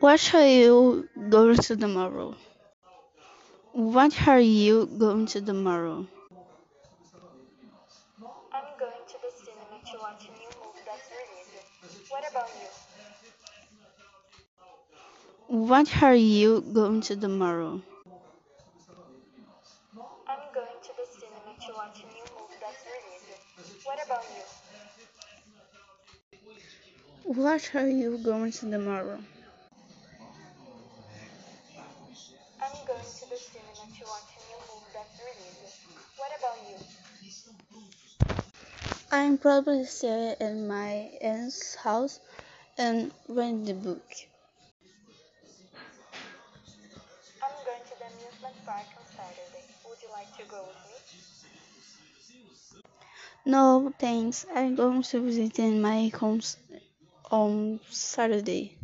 What are you going to tomorrow? What are you going to tomorrow? I'm going to the cinema to watch a new movie that's released. What about you? What are you going to tomorrow? I'm going to the cinema to watch a new movie that's released. What about you? What are you going to tomorrow? I'm going to the cinema to watch a new movie that's released. What about you? I'm probably stay in my aunt's house and read the book. I'm going to the amusement park on Saturday. Would you like to go with me? No, thanks. I'm going to visit my homes on Saturday.